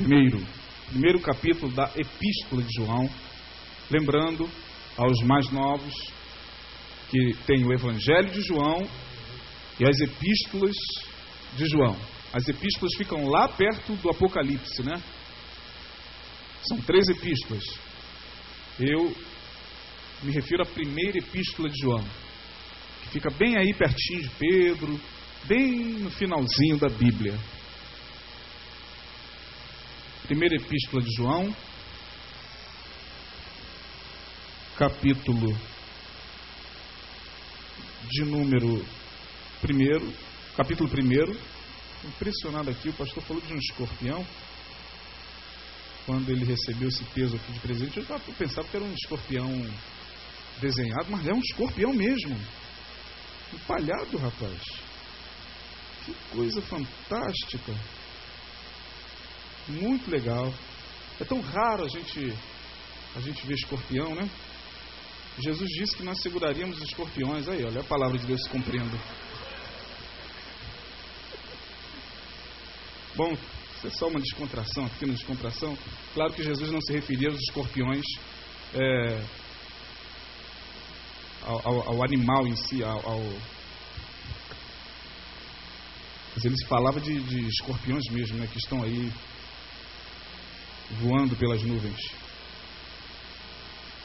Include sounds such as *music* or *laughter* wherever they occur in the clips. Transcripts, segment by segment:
Primeiro, primeiro capítulo da Epístola de João. Lembrando aos mais novos que tem o Evangelho de João e as Epístolas de João. As epístolas ficam lá perto do Apocalipse, né? São três epístolas. Eu me refiro à primeira epístola de João, que fica bem aí pertinho de Pedro, bem no finalzinho da Bíblia. Primeira epístola de João, capítulo de número primeiro, capítulo primeiro. Impressionado aqui, o pastor falou de um escorpião. Quando ele recebeu esse peso aqui de presente, eu pensava que era um escorpião desenhado, mas é um escorpião mesmo. Empalhado, rapaz. Que coisa fantástica. Muito legal. É tão raro a gente a gente ver escorpião, né? Jesus disse que nós seguraríamos os escorpiões. Aí, olha a palavra de Deus se cumprindo. Bom, isso é só uma descontração, pequena descontração. Claro que Jesus não se referia aos escorpiões, é, ao, ao, ao, animal em si, ao, ao... Mas ele falava de, de escorpiões mesmo, né, que estão aí voando pelas nuvens.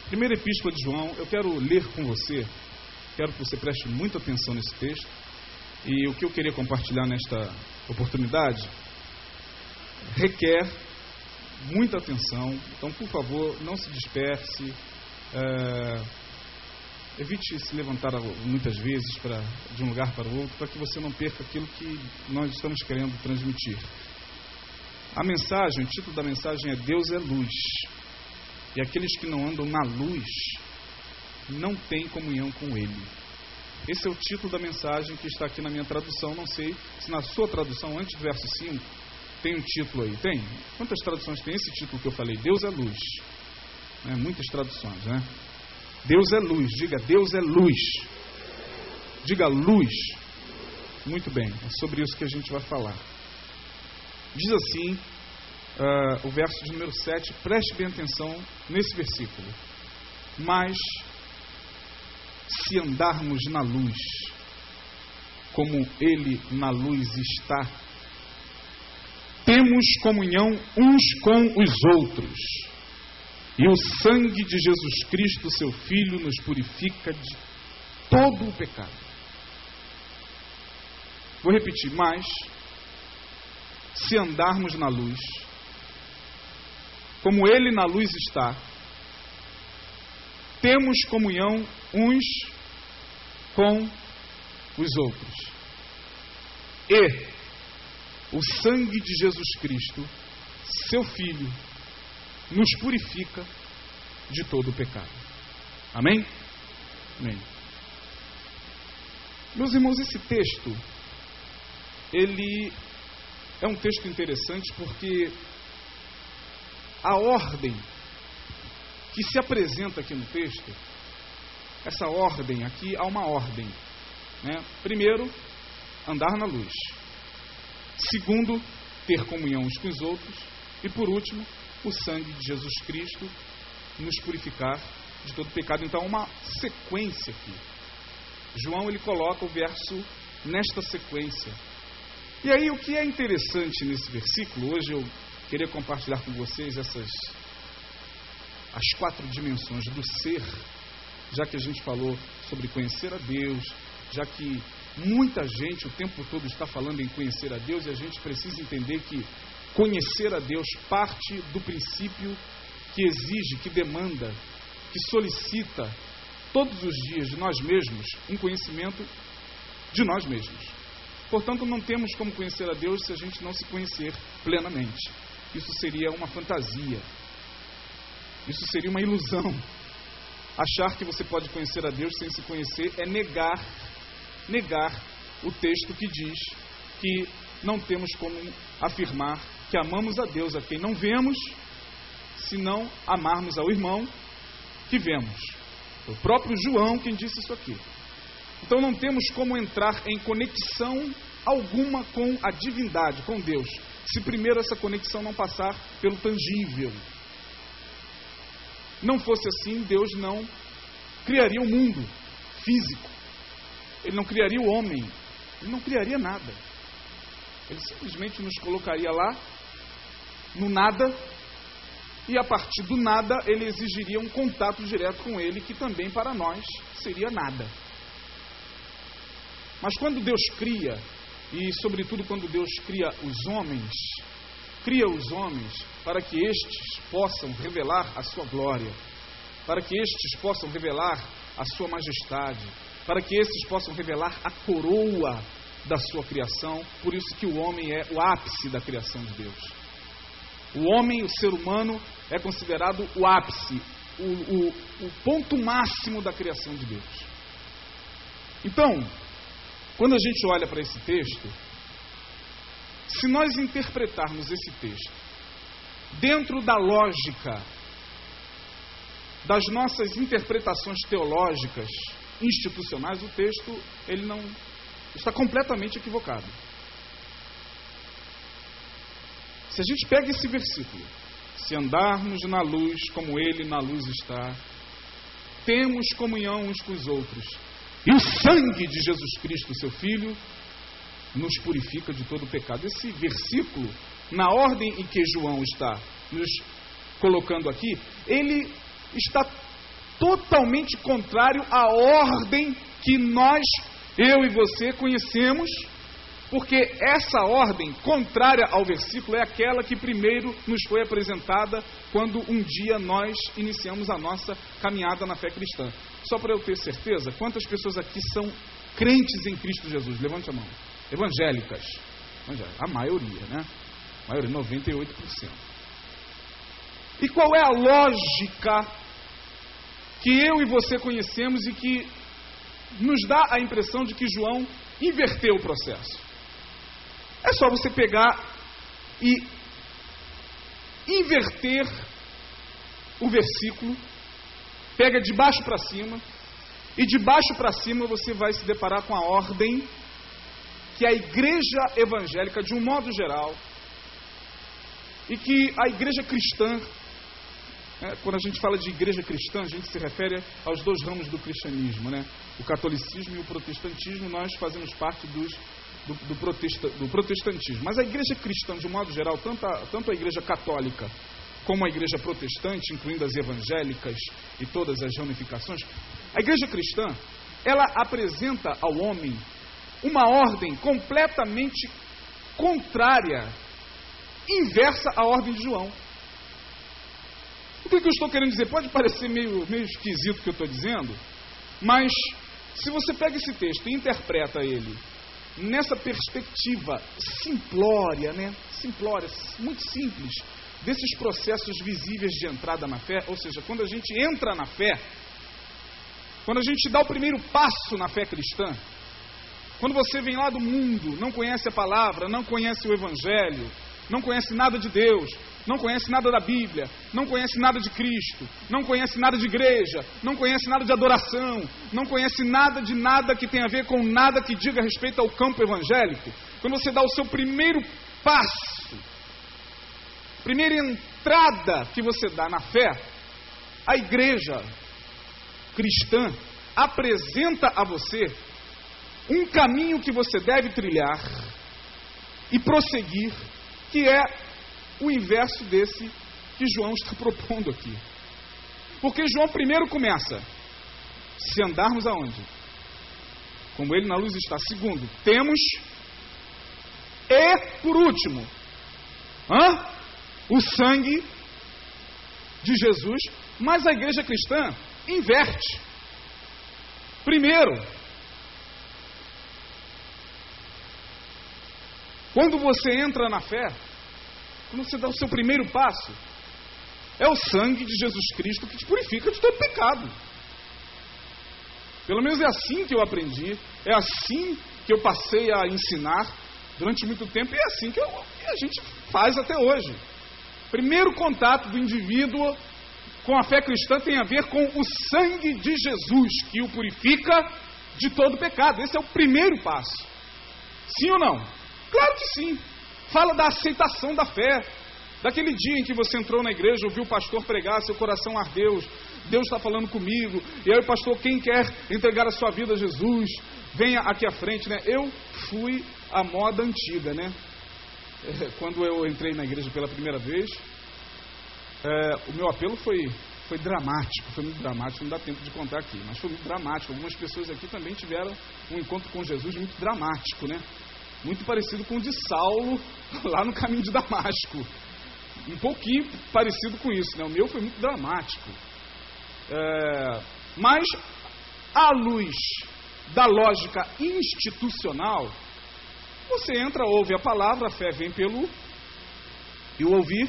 Primeira epístola de João, eu quero ler com você, quero que você preste muita atenção nesse texto. E o que eu queria compartilhar nesta oportunidade requer muita atenção. Então, por favor, não se disperse. É, evite se levantar muitas vezes para, de um lugar para o outro, para que você não perca aquilo que nós estamos querendo transmitir. A mensagem, o título da mensagem é Deus é luz. E aqueles que não andam na luz não têm comunhão com Ele. Esse é o título da mensagem que está aqui na minha tradução. Não sei se na sua tradução, antes do verso 5, tem um título aí. Tem? Quantas traduções tem esse título que eu falei? Deus é luz. Né? Muitas traduções, né? Deus é luz. Diga, Deus é luz. Diga luz. Muito bem, é sobre isso que a gente vai falar. Diz assim uh, o verso de número 7, preste bem atenção nesse versículo. Mas se andarmos na luz, como Ele na luz está, temos comunhão uns com os outros. E o sangue de Jesus Cristo, seu Filho, nos purifica de todo o pecado. Vou repetir mais. Se andarmos na luz, como Ele na luz está, temos comunhão uns com os outros. E o sangue de Jesus Cristo, seu Filho, nos purifica de todo o pecado. Amém? Amém. Meus irmãos, esse texto, ele é um texto interessante porque a ordem que se apresenta aqui no texto, essa ordem aqui há uma ordem. Né? Primeiro, andar na luz. Segundo, ter comunhão uns com os outros. E por último, o sangue de Jesus Cristo nos purificar de todo pecado. Então, uma sequência aqui. João ele coloca o verso nesta sequência. E aí, o que é interessante nesse versículo, hoje eu queria compartilhar com vocês essas as quatro dimensões do ser, já que a gente falou sobre conhecer a Deus, já que Muita gente o tempo todo está falando em conhecer a Deus e a gente precisa entender que conhecer a Deus parte do princípio que exige, que demanda, que solicita todos os dias de nós mesmos um conhecimento de nós mesmos. Portanto, não temos como conhecer a Deus se a gente não se conhecer plenamente. Isso seria uma fantasia. Isso seria uma ilusão. Achar que você pode conhecer a Deus sem se conhecer é negar negar o texto que diz que não temos como afirmar que amamos a Deus a quem não vemos, se não amarmos ao irmão que vemos. O próprio João quem disse isso aqui. Então não temos como entrar em conexão alguma com a divindade, com Deus, se primeiro essa conexão não passar pelo tangível. Não fosse assim, Deus não criaria o mundo físico. Ele não criaria o homem. Ele não criaria nada. Ele simplesmente nos colocaria lá, no nada, e a partir do nada ele exigiria um contato direto com ele, que também para nós seria nada. Mas quando Deus cria, e sobretudo quando Deus cria os homens, cria os homens para que estes possam revelar a sua glória, para que estes possam revelar a sua majestade, para que estes possam revelar a coroa da sua criação. Por isso que o homem é o ápice da criação de Deus. O homem, o ser humano, é considerado o ápice, o, o, o ponto máximo da criação de Deus. Então, quando a gente olha para esse texto, se nós interpretarmos esse texto dentro da lógica das nossas interpretações teológicas institucionais, o texto ele não está completamente equivocado. Se a gente pega esse versículo, se andarmos na luz como ele na luz está, temos comunhão uns com os outros, e o sangue de Jesus Cristo, seu Filho, nos purifica de todo pecado. Esse versículo, na ordem em que João está nos colocando aqui, ele está totalmente contrário à ordem que nós, eu e você, conhecemos, porque essa ordem, contrária ao versículo, é aquela que primeiro nos foi apresentada quando um dia nós iniciamos a nossa caminhada na fé cristã. Só para eu ter certeza, quantas pessoas aqui são crentes em Cristo Jesus? Levante a mão. Evangélicas. A maioria, né? A maioria, 98%. E qual é a lógica que eu e você conhecemos e que nos dá a impressão de que João inverteu o processo? É só você pegar e inverter o versículo, pega de baixo para cima, e de baixo para cima você vai se deparar com a ordem que a igreja evangélica, de um modo geral, e que a igreja cristã é, quando a gente fala de igreja cristã, a gente se refere aos dois ramos do cristianismo, né? O catolicismo e o protestantismo, nós fazemos parte dos, do, do, protesta, do protestantismo. Mas a igreja cristã, de um modo geral, tanto a, tanto a igreja católica como a igreja protestante, incluindo as evangélicas e todas as ramificações, a igreja cristã, ela apresenta ao homem uma ordem completamente contrária, inversa à ordem de João. O que, eu estou querendo dizer? Pode parecer meio, meio esquisito o que eu estou dizendo, mas se você pega esse texto e interpreta ele nessa perspectiva simplória, né? Simplória, muito simples, desses processos visíveis de entrada na fé, ou seja, quando a gente entra na fé, quando a gente dá o primeiro passo na fé cristã, quando você vem lá do mundo, não conhece a palavra, não conhece o evangelho, não conhece nada de Deus, não conhece nada da Bíblia, não conhece nada de Cristo, não conhece nada de igreja, não conhece nada de adoração, não conhece nada de nada que tenha a ver com nada que diga respeito ao campo evangélico, quando você dá o seu primeiro passo, primeira entrada que você dá na fé, a igreja cristã apresenta a você um caminho que você deve trilhar e prosseguir, que é o inverso desse que João está *laughs* propondo aqui. Porque João primeiro começa, se andarmos aonde? Como ele na luz está. Segundo, temos e por último, hã? O sangue de Jesus, mas a igreja cristã inverte. Primeiro, quando você entra na fé, quando você dá o seu primeiro passo, é o sangue de Jesus Cristo que te purifica de todo pecado. Pelo menos é assim que eu aprendi, é assim que eu passei a ensinar durante muito tempo e é assim que, eu, que a gente faz até hoje. Primeiro contato do indivíduo com a fé cristã tem a ver com o sangue de Jesus, que o purifica de todo pecado. Esse é o primeiro passo. Sim ou não? Claro que sim. Fala da aceitação da fé. Daquele dia em que você entrou na igreja, ouviu o pastor pregar, seu coração ardeu, Deus está falando comigo, e aí pastor, quem quer entregar a sua vida a Jesus, venha aqui à frente, né? Eu fui a moda antiga, né? *laughs* Quando eu entrei na igreja pela primeira vez, é, o meu apelo foi, foi dramático, foi muito dramático, não dá tempo de contar aqui, mas foi muito dramático. Algumas pessoas aqui também tiveram um encontro com Jesus muito dramático, né? Muito parecido com o de Saulo *laughs* lá no caminho de Damasco. Um pouquinho parecido com isso, né? O meu foi muito dramático. É, mas, à luz da lógica institucional, você entra, ouve a palavra, a fé vem pelo e o ouvir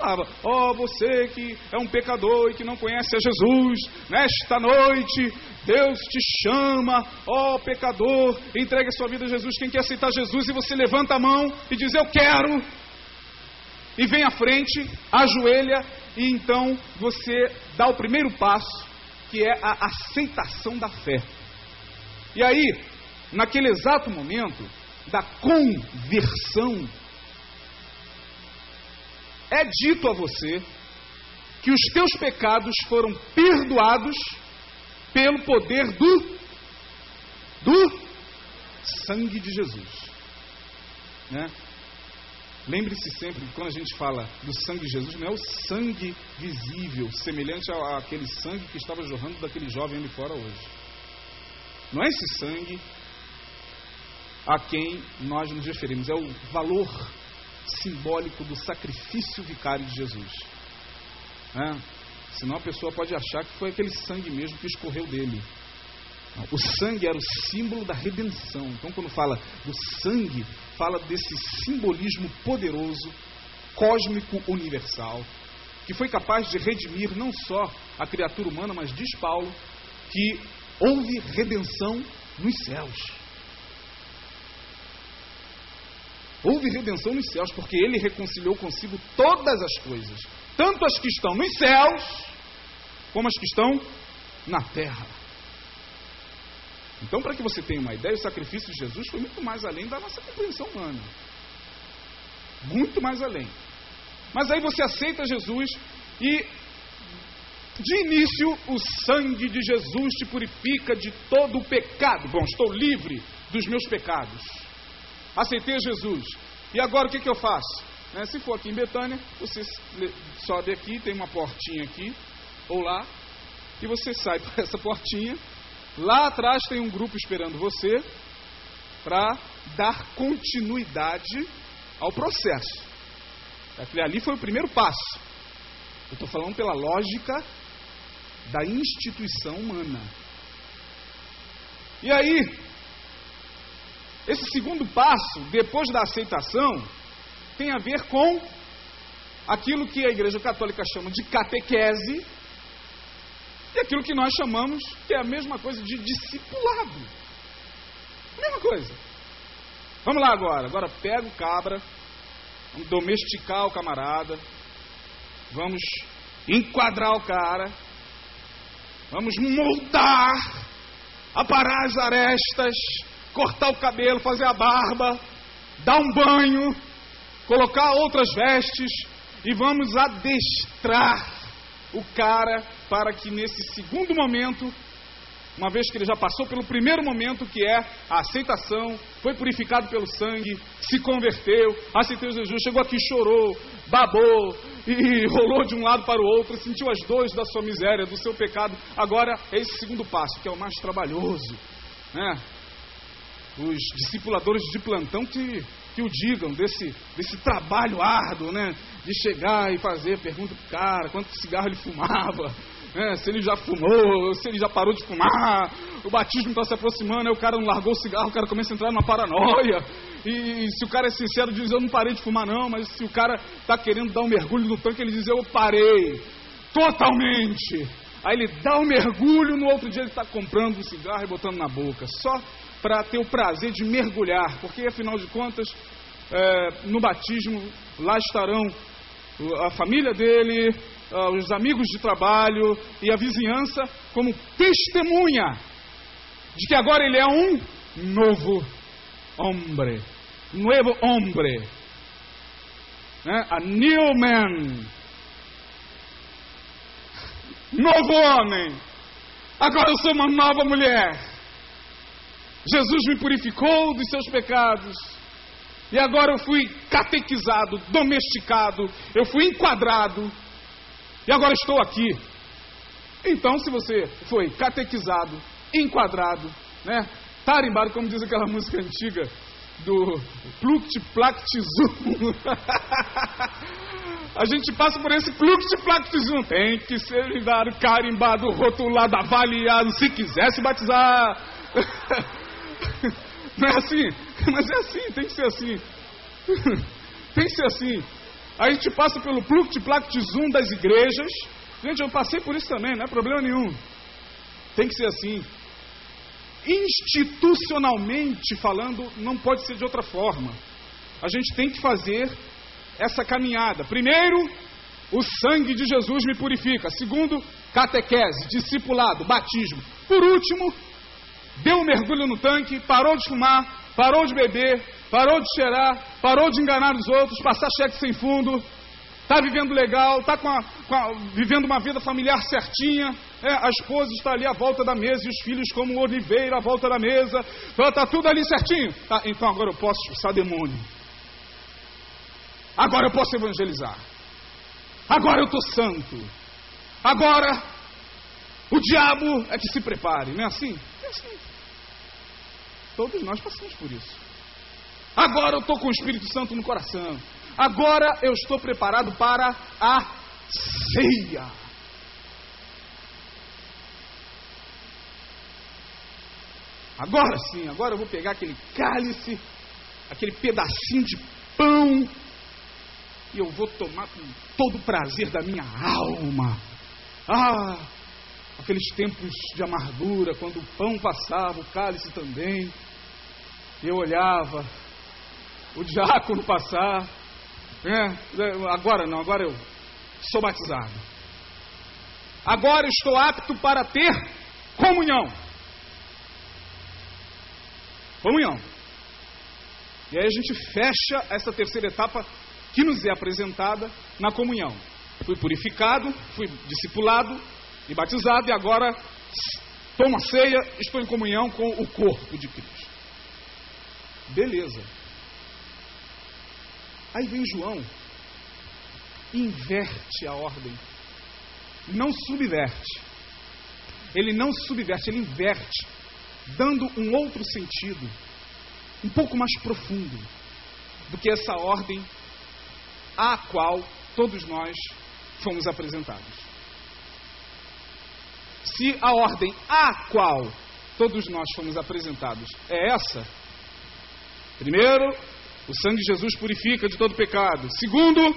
palavra. Oh, você que é um pecador e que não conhece a Jesus, nesta noite Deus te chama, ó oh, pecador, entregue a sua vida a Jesus. Quem quer aceitar Jesus e você levanta a mão e diz eu quero, e vem à frente, ajoelha e então você dá o primeiro passo, que é a aceitação da fé. E aí, naquele exato momento da conversão, é dito a você que os teus pecados foram perdoados pelo poder do do sangue de Jesus. Né? Lembre-se sempre que quando a gente fala do sangue de Jesus, não é o sangue visível, semelhante àquele sangue que estava jorrando daquele jovem ali fora hoje. Não é esse sangue a quem nós nos referimos, é o valor simbólico do sacrifício vicário de Jesus. É? Senão a pessoa pode achar que foi aquele sangue mesmo que escorreu dele. O sangue era o símbolo da redenção. Então, quando fala do sangue, fala desse simbolismo poderoso, cósmico universal, que foi capaz de redimir não só a criatura humana, mas diz Paulo que houve redenção nos céus. Houve redenção nos céus, porque ele reconciliou consigo todas as coisas, tanto as que estão nos céus, como as que estão na terra. Então, para que você tenha uma ideia, o sacrifício de Jesus foi muito mais além da nossa compreensão humana. Muito mais além. Mas aí você aceita Jesus e, de início, o sangue de Jesus te purifica de todo o pecado. Bom, estou livre dos meus pecados. Aceitei Jesus. E agora o que, que eu faço? Né, se for aqui em Betânia, você sobe aqui, tem uma portinha aqui, ou lá, e você sai *laughs* por essa portinha Lá atrás tem um grupo esperando você para dar continuidade ao processo. Ali foi o primeiro passo. Eu estou falando pela lógica da instituição humana. E aí, esse segundo passo, depois da aceitação, tem a ver com aquilo que a Igreja Católica chama de catequese, e aquilo que nós chamamos, que é a mesma coisa de discipulado. Mesma coisa. Vamos lá agora. Agora pega o cabra, vamos domesticar o camarada, vamos enquadrar o cara, vamos moldar, aparar as arestas, cortar o cabelo, fazer a barba, dar um banho, colocar outras vestes e vamos adestrar o cara para que nesse segundo momento, uma vez que ele já passou pelo primeiro momento, que é a aceitação, foi purificado pelo sangue, se converteu, aceitou Jesus, chegou aqui, chorou, babou e rolou de um lado para o outro, sentiu as dores da sua miséria, do seu pecado. Agora é esse segundo passo, que é o mais trabalhoso, né? Os discipuladores de plantão que que o digam desse, desse trabalho árduo, né? De chegar e fazer pergunta pro cara, quanto cigarro ele fumava, *laughs* né? se ele já fumou, se ele já parou de fumar, o batismo está se aproximando, aí o cara não largou o cigarro, o cara começa a entrar numa paranoia. E, e se o cara é sincero, diz eu não parei de fumar não, mas se o cara está querendo dar um mergulho no tanque, ele diz eu parei, totalmente. Aí ele dá um mergulho, no outro dia ele está comprando um cigarro e botando na boca, só para ter o prazer de mergulhar, porque afinal de contas, é, no batismo, lá estarão a família dele, os amigos de trabalho e a vizinhança como testemunha de que agora ele é um novo homem. Novo homem. Né? A new man. Novo homem. Agora eu sou uma nova mulher. Jesus me purificou dos seus pecados. E agora eu fui catequizado, domesticado, eu fui enquadrado. E agora estou aqui. Então, se você foi catequizado, enquadrado, né, tarimbado, como diz aquela *laughs* música antiga do Pluct Plact Zoom. *laughs* A gente passa por esse Pluct Plact Zoom. Tem que ser ligado, carimbado, rotulado, avaliado, se quiser se batizar. *laughs* Não é assim? Mas é assim, tem que ser assim. *laughs* Tem que ser assim. A gente passa pelo Pluct Plact Zoom das igrejas. Gente, eu passei por isso também, não é problema nenhum. Tem que ser assim. Institucionalmente falando, não pode ser de outra forma. A gente tem que fazer essa caminhada. Primeiro, o sangue de Jesus me purifica. Segundo, catequese, discipulado, batismo. Por último, deu um mergulho no tanque, parou de fumar, parou de beber, parou de cheirar, parou de enganar os outros, passar cheque sem fundo, está vivendo legal, está vivendo uma vida familiar certinha, é, a esposa está ali à volta da mesa e os filhos como oliveira à volta da mesa, está então, tudo ali certinho. Tá, então agora eu posso expulsar demônio. Agora eu posso evangelizar. Agora eu estou santo. Agora o diabo é que se prepare, não é assim? É assim. Todos nós passamos por isso. Agora eu estou com o Espírito Santo no coração. Agora eu estou preparado para a ceia. Agora sim, agora eu vou pegar aquele cálice, aquele pedacinho de pão, e eu vou tomar com todo o prazer da minha alma. Ah, aqueles tempos de amargura, quando o pão passava, o cálice também. Eu olhava, o diácono passar, é, agora não, agora eu sou batizado. Agora estou apto para ter comunhão. Comunhão. E aí a gente fecha essa terceira etapa que nos é apresentada na comunhão. Fui purificado, fui discipulado e batizado, e agora tomo a ceia, estou em comunhão com o corpo de Cristo. Beleza. Aí vem João, inverte a ordem, não subverte. Ele não subverte, ele inverte, dando um outro sentido, um pouco mais profundo do que essa ordem à qual todos nós fomos apresentados. Se a ordem à qual todos nós fomos apresentados é essa, primeiro, o sangue de Jesus purifica de todo pecado. Segundo,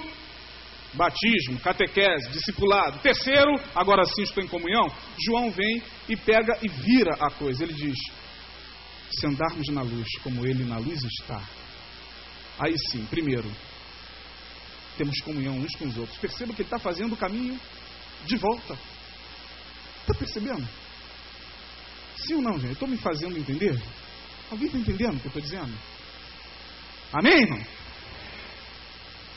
batismo, catequese, discipulado. Terceiro, agora sim estou em comunhão. João vem e pega e vira a coisa. Ele diz: se andarmos na luz como ele na luz está. Aí sim, primeiro, temos comunhão uns com os outros. Perceba que ele está fazendo o caminho de volta. Está percebendo? Sim ou não, gente? Estou me fazendo entender? Alguém está entendendo o que eu estou dizendo? Amém, irmão?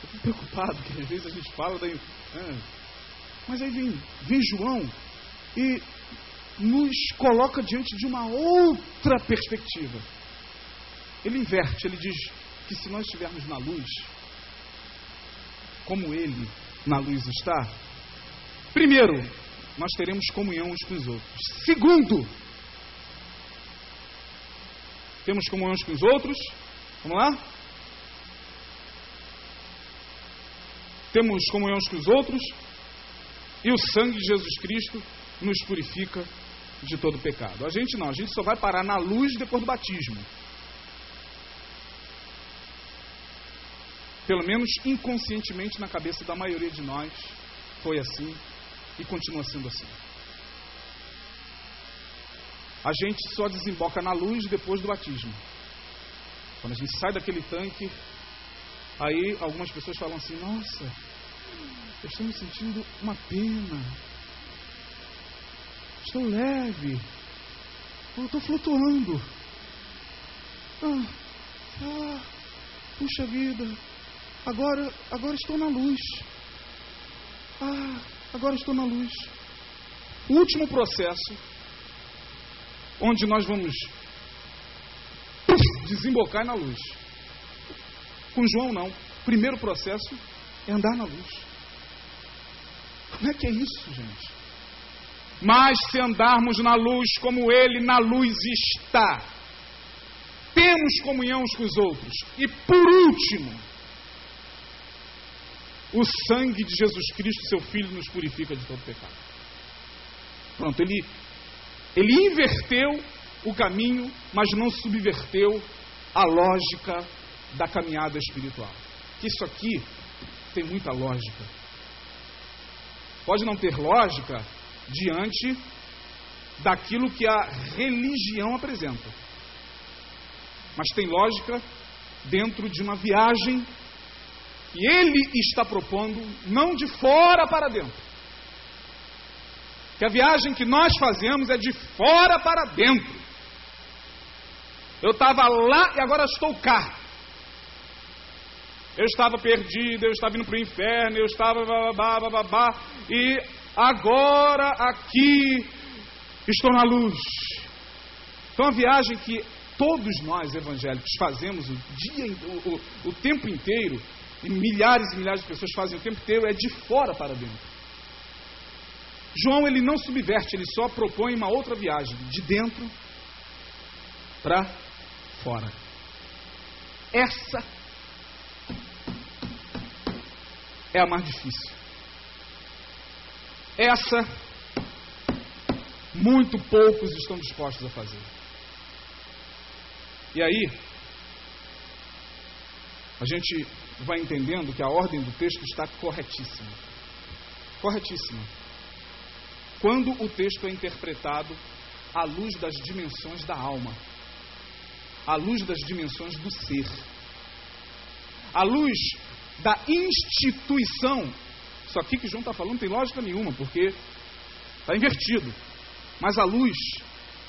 Estou preocupado, porque às vezes a gente fala daí. Ah, mas aí vem, vem João e nos coloca diante de uma outra perspectiva. Ele inverte, ele diz que se nós estivermos na luz, como ele na luz está, primeiro, nós teremos comunhão uns com os outros. Segundo, temos comunhão uns com os outros. Vamos lá? Temos comunhão com os outros, e o sangue de Jesus Cristo nos purifica de todo pecado. A gente não, a gente só vai parar na luz depois do batismo. Pelo menos inconscientemente na cabeça da maioria de nós foi assim e continua sendo assim. A gente só desemboca na luz depois do batismo. Quando a gente sai daquele tanque, Aí algumas pessoas falam assim: Nossa, eu estou me sentindo uma pena. Estou leve. Eu estou flutuando. Ah, ah, puxa vida. Agora, agora estou na luz. Ah, agora estou na luz. O último processo, onde nós vamos desembocar na luz. Com João, não. Primeiro processo é andar na luz. Como é que é isso, gente? Mas se andarmos na luz como Ele na luz está, temos comunhão uns com os outros. E por último, o sangue de Jesus Cristo, seu Filho, nos purifica de todo pecado. Pronto, ele, ele inverteu o caminho, mas não subverteu a lógica da caminhada espiritual. Isso aqui tem muita lógica. Pode não ter lógica diante daquilo que a religião apresenta. Mas tem lógica dentro de uma viagem que ele está propondo, não de fora para dentro. Que a viagem que nós fazemos é de fora para dentro. Eu estava lá e agora estou cá. Eu estava perdido, eu estava indo para o inferno, eu estava babá, babá, e agora aqui estou na luz. Então a viagem que todos nós evangélicos fazemos o dia, o, o, o tempo inteiro, e milhares e milhares de pessoas fazem o tempo inteiro, é de fora para dentro. João ele não subverte, ele só propõe uma outra viagem, de dentro para fora. Essa é a mais difícil. Essa, muito poucos estão dispostos a fazer. E aí, a gente vai entendendo que a ordem do texto está corretíssima. Corretíssima. Quando o texto é interpretado à luz das dimensões da alma, à luz das dimensões do ser, à luz da instituição. Isso aqui que João está falando tem lógica nenhuma, porque está invertido. Mas à luz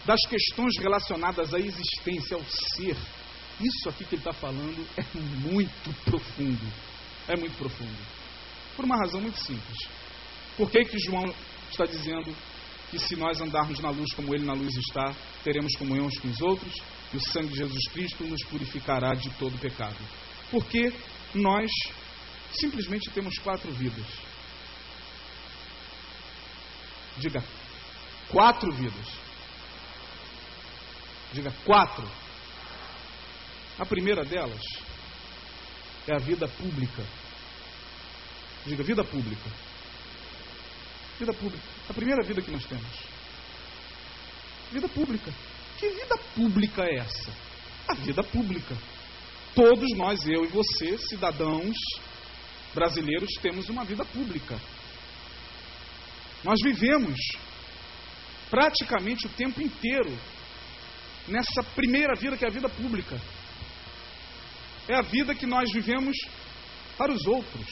das questões relacionadas à existência, ao ser, isso aqui que ele está falando é muito profundo. É muito profundo. Por uma razão muito simples. Por que, que João está dizendo que se nós andarmos na luz como ele na luz está, teremos comunhão uns com os outros e o sangue de Jesus Cristo nos purificará de todo pecado? Porque nós simplesmente temos quatro vidas. Diga, quatro vidas. Diga, quatro. A primeira delas é a vida pública. Diga, vida pública. Vida pública. A primeira vida que nós temos. Vida pública. Que vida pública é essa? A vida pública. Todos nós, eu e você, cidadãos brasileiros, temos uma vida pública. Nós vivemos praticamente o tempo inteiro nessa primeira vida que é a vida pública. É a vida que nós vivemos para os outros.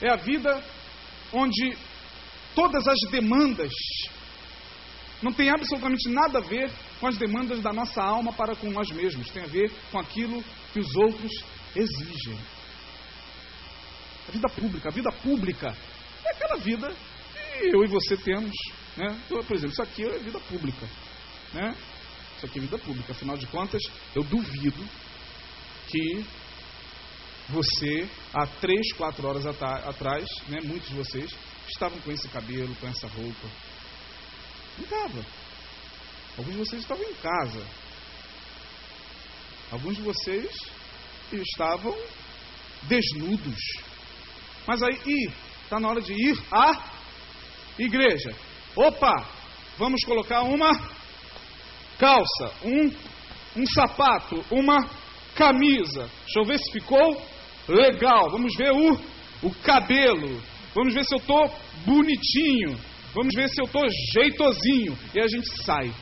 É a vida onde todas as demandas não tem absolutamente nada a ver com as demandas da nossa alma para com nós mesmos, tem a ver com aquilo que os outros exigem. A vida pública, a vida pública é aquela vida que eu e você temos. Né? Por exemplo, isso aqui é vida pública. Né? Isso aqui é vida pública. Afinal de contas, eu duvido que você, há três, quatro horas atrás, né, muitos de vocês, estavam com esse cabelo, com essa roupa. Não estava. Alguns de vocês estavam em casa. Alguns de vocês estavam desnudos. Mas aí, está na hora de ir à igreja. Opa, vamos colocar uma calça, um, um sapato, uma camisa. Deixa eu ver se ficou legal. Vamos ver o, o cabelo. Vamos ver se eu estou bonitinho. Vamos ver se eu estou jeitosinho. E a gente sai.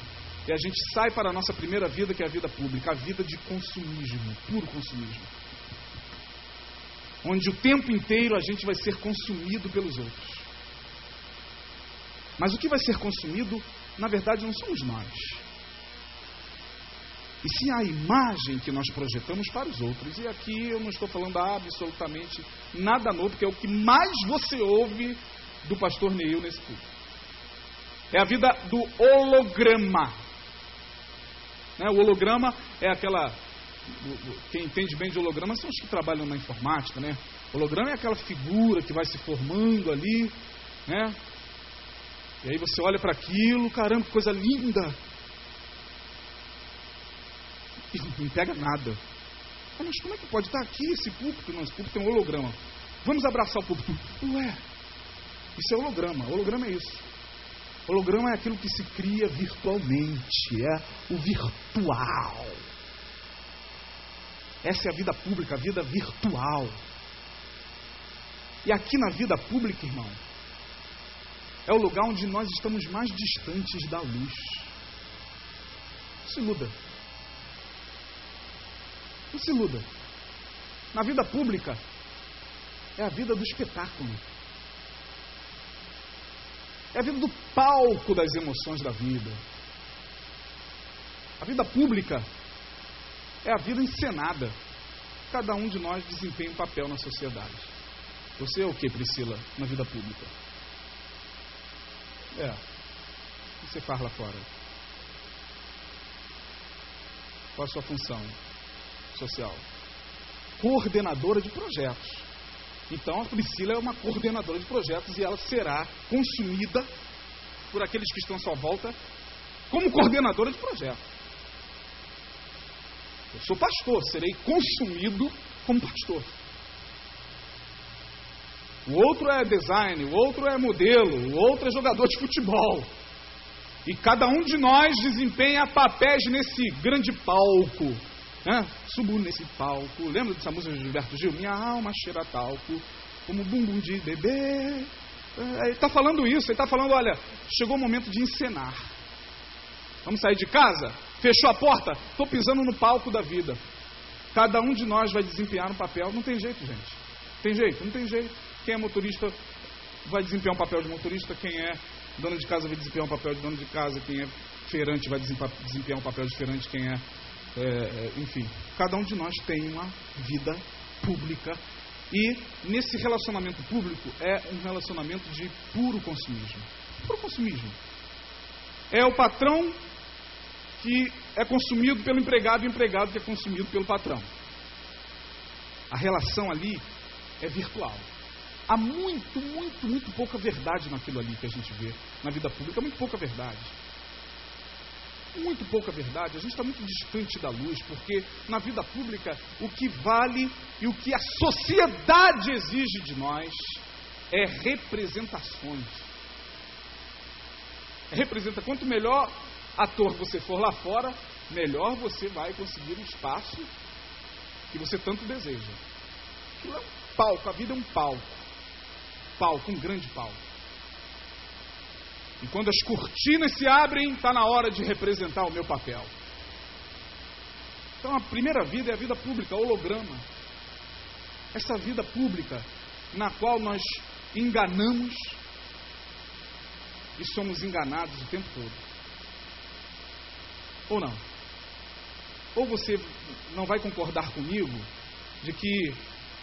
E a gente sai para a nossa primeira vida, que é a vida pública, a vida de consumismo, puro consumismo. Onde o tempo inteiro a gente vai ser consumido pelos outros. Mas o que vai ser consumido na verdade, não somos nós. E sim a imagem que nós projetamos para os outros. E aqui eu não estou falando absolutamente nada novo, que é o que mais você ouve do pastor Neil nesse culto. É a vida do holograma. Né? O holograma é aquela. Quem entende bem de holograma são os que trabalham na informática, né? Holograma é aquela figura que vai se formando ali, né? E aí você olha para aquilo, caramba, que coisa linda. E não pega nada. Ah, mas como é que pode estar aqui esse púlpito? Não, esse púlpito tem um holograma. Vamos abraçar o púlpito. Ué, isso é holograma. Holograma é isso. Holograma é aquilo que se cria virtualmente, é o virtual. Essa é a vida pública, a vida virtual. E aqui na vida pública, irmão, é o lugar onde nós estamos mais distantes da luz. Não se iluda. Não se iluda. Na vida pública, é a vida do espetáculo. É a vida do palco das emoções da vida. A vida pública é a vida encenada. Cada um de nós desempenha um papel na sociedade. Você é o que, Priscila, na vida pública? É. O que você faz lá fora? Qual a sua função social? Coordenadora de projetos. Então a Priscila é uma coordenadora de projetos e ela será consumida por aqueles que estão à sua volta como coordenadora de projetos. Eu sou pastor, serei consumido como pastor. O outro é design, o outro é modelo, o outro é jogador de futebol. E cada um de nós desempenha papéis nesse grande palco. Né? Subo nesse palco. Lembra dessa música de Gilberto Gil? Minha alma cheira talco, como bumbum de bebê. É, ele está falando isso, ele está falando: olha, chegou o momento de encenar. Vamos sair de casa? Fechou a porta? Estou pisando no palco da vida. Cada um de nós vai desempenhar um papel. Não tem jeito, gente. Tem jeito? Não tem jeito. Quem é motorista vai desempenhar um papel de motorista. Quem é dono de casa vai desempenhar um papel de dono de casa. Quem é feirante vai desempenhar um papel de feirante. Quem é é, é, enfim, cada um de nós tem uma vida pública e nesse relacionamento público é um relacionamento de puro consumismo. Puro consumismo. É o patrão que é consumido pelo empregado e o empregado que é consumido pelo patrão. A relação ali é virtual. Há muito, muito, muito pouca verdade naquilo ali que a gente vê na vida pública, muito pouca verdade muito pouca verdade, a gente está muito distante da luz, porque na vida pública o que vale e o que a sociedade exige de nós é representações. Representa quanto melhor ator você for lá fora, melhor você vai conseguir o espaço que você tanto deseja. Aquilo é um palco, a vida é um palco. Palco, um grande palco. E quando as cortinas se abrem, está na hora de representar o meu papel. Então a primeira vida é a vida pública, holograma. Essa vida pública na qual nós enganamos e somos enganados o tempo todo. Ou não? Ou você não vai concordar comigo de que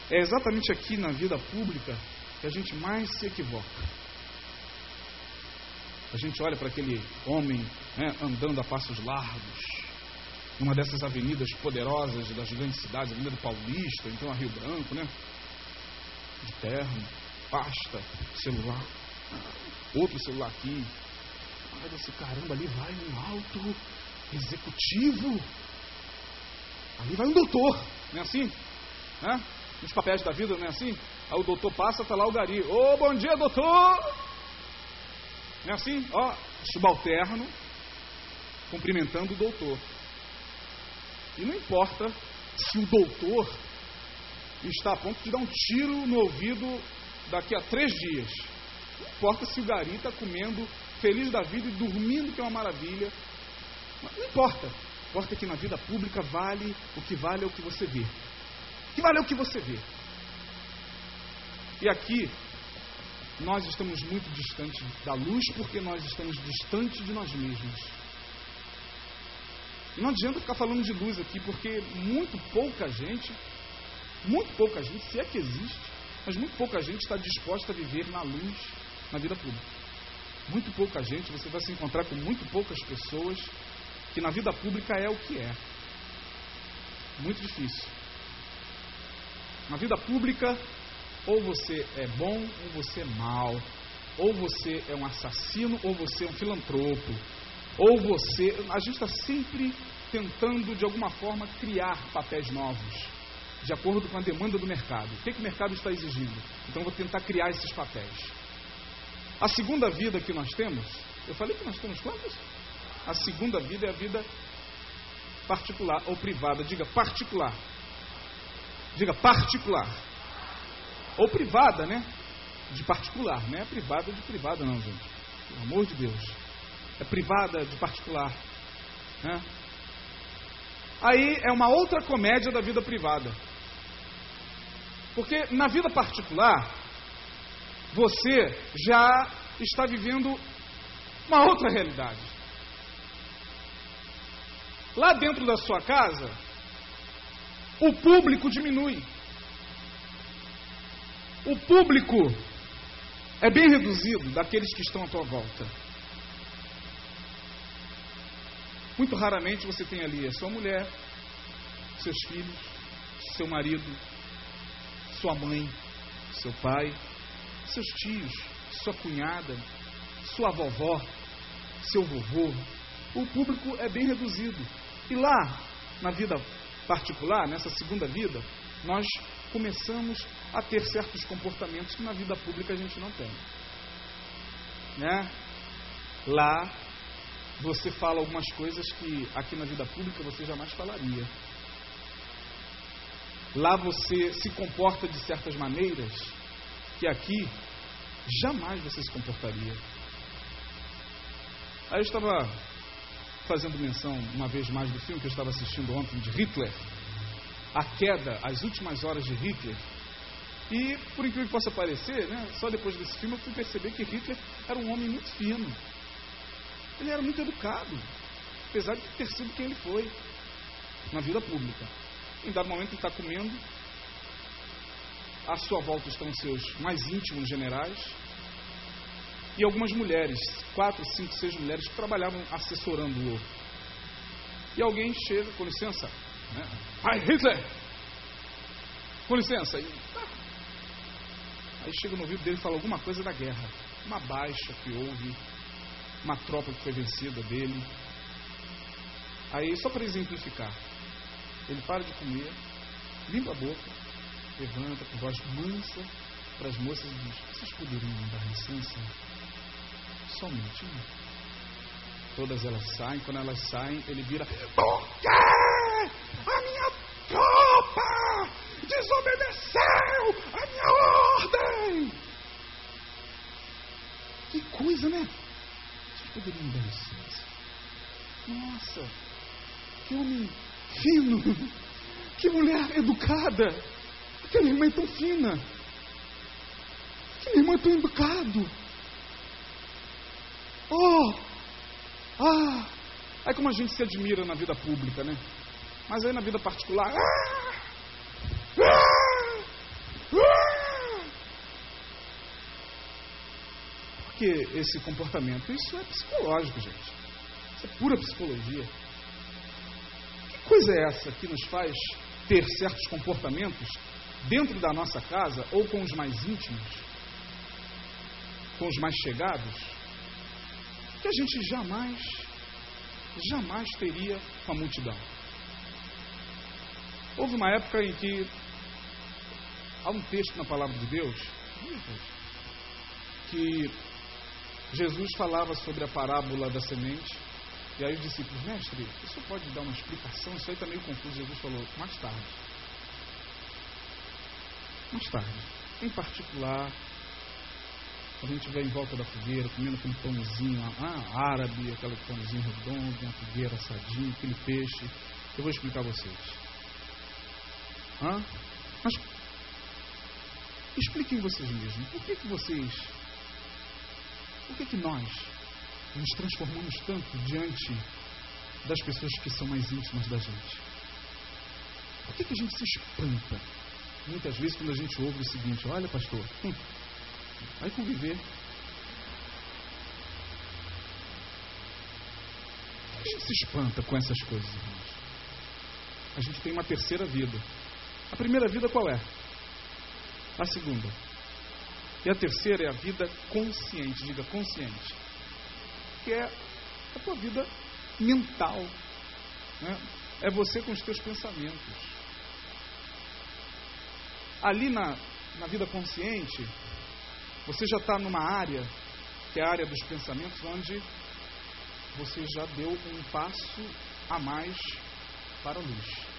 é exatamente aqui na vida pública que a gente mais se equivoca. A gente olha para aquele homem né, andando a passos largos, numa dessas avenidas poderosas das grandes cidades, Avenida do Paulista, então a Rio Branco, né? De terno, pasta, celular, outro celular aqui. Olha esse caramba, ali vai um alto executivo. Ali vai um doutor, não é assim? Né? Nos papéis da vida, não é assim? Aí o doutor passa, está lá o gari. Ô, oh, bom dia, doutor! Não é assim? Ó, subalterno cumprimentando o doutor. E não importa se o doutor está a ponto de dar um tiro no ouvido daqui a três dias. Não importa se o gari está comendo feliz da vida e dormindo, que é uma maravilha. Não importa. Importa que na vida pública vale o que vale é o que você vê. O que vale é o que você vê. E aqui, nós estamos muito distantes da luz porque nós estamos distantes de nós mesmos. E não adianta ficar falando de luz aqui, porque muito pouca gente, muito pouca gente, se é que existe, mas muito pouca gente está disposta a viver na luz na vida pública. Muito pouca gente, você vai se encontrar com muito poucas pessoas que na vida pública é o que é. Muito difícil. Na vida pública, ou você é bom ou você é mal. Ou você é um assassino ou você é um filantropo. Ou você. A gente está sempre tentando, de alguma forma, criar papéis novos, de acordo com a demanda do mercado. O que, que o mercado está exigindo? Então, vou tentar criar esses papéis. A segunda vida que nós temos, eu falei que nós temos quantas? A segunda vida é a vida particular ou privada. Diga particular. Diga particular. Ou privada, né? De particular. Não é privada de privada, não, gente. Pelo amor de Deus. É privada de particular. Né? Aí é uma outra comédia da vida privada. Porque na vida particular, você já está vivendo uma outra realidade. Lá dentro da sua casa, o público diminui. O público é bem reduzido daqueles que estão à tua volta. Muito raramente você tem ali a sua mulher, seus filhos, seu marido, sua mãe, seu pai, seus tios, sua cunhada, sua vovó, seu vovô. O público é bem reduzido. E lá, na vida particular, nessa segunda vida, nós começamos a ter certos comportamentos que na vida pública a gente não tem. Né? Lá você fala algumas coisas que aqui na vida pública você jamais falaria. Lá você se comporta de certas maneiras que aqui jamais você se comportaria. Aí eu estava fazendo menção uma vez mais do filme que eu estava assistindo ontem de Hitler, a queda, as últimas horas de Hitler. E, por incrível que possa parecer, né, só depois desse filme eu fui perceber que Hitler era um homem muito fino. Ele era muito educado, apesar de ter sido quem ele foi na vida pública. Em dado momento ele está comendo, à sua volta estão seus mais íntimos generais e algumas mulheres, quatro, cinco, seis mulheres que trabalhavam assessorando-o. E alguém chega, com licença, né? Pai Hitler! Com licença. E, tá. Aí chega no ouvido dele e fala alguma coisa da guerra. Uma baixa que houve uma tropa que foi vencida dele. Aí, só para exemplificar, ele para de comer, limpa a boca, levanta com voz mansa para as moças e diz: Vocês poderiam dar licença? Só um minutinho. Todas elas saem, quando elas saem, ele vira: quê? A minha tropa desobedeceu a minha ordem! Que coisa, né? poderiam dar licença. Nossa, que homem fino, que mulher educada, aquela irmã é tão fina, aquele irmão é tão educado. Oh, ah, aí como a gente se admira na vida pública, né? Mas aí na vida particular, ah, ah, ah, que esse comportamento? Isso é psicológico, gente. Isso é pura psicologia. Que coisa é essa que nos faz ter certos comportamentos dentro da nossa casa ou com os mais íntimos, com os mais chegados, que a gente jamais, jamais teria com a multidão? Houve uma época em que há um texto na palavra de Deus que Jesus falava sobre a parábola da semente. E aí os discípulos, mestre, isso pode dar uma explicação? Isso aí está meio confuso. Jesus falou, mais tarde. Mais tarde. Em particular, quando a gente estiver em volta da fogueira, comendo aquele pãozinho ah, árabe, aquele pãozinho redondo, uma fogueira assadinho, aquele peixe, eu vou explicar a vocês. Hã? Mas expliquem vocês mesmos, por que, que vocês Por que, que nós nos transformamos tanto diante das pessoas que são mais íntimas da gente? Por que, que a gente se espanta muitas vezes quando a gente ouve o seguinte: olha, pastor, hum, vai conviver. A gente se espanta com essas coisas, irmãos. A gente tem uma terceira vida. A primeira vida qual é? A segunda. E a terceira é a vida consciente, diga consciente. Que é a tua vida mental. Né? É você com os teus pensamentos. Ali na, na vida consciente, você já está numa área, que é a área dos pensamentos, onde você já deu um passo a mais para a luz.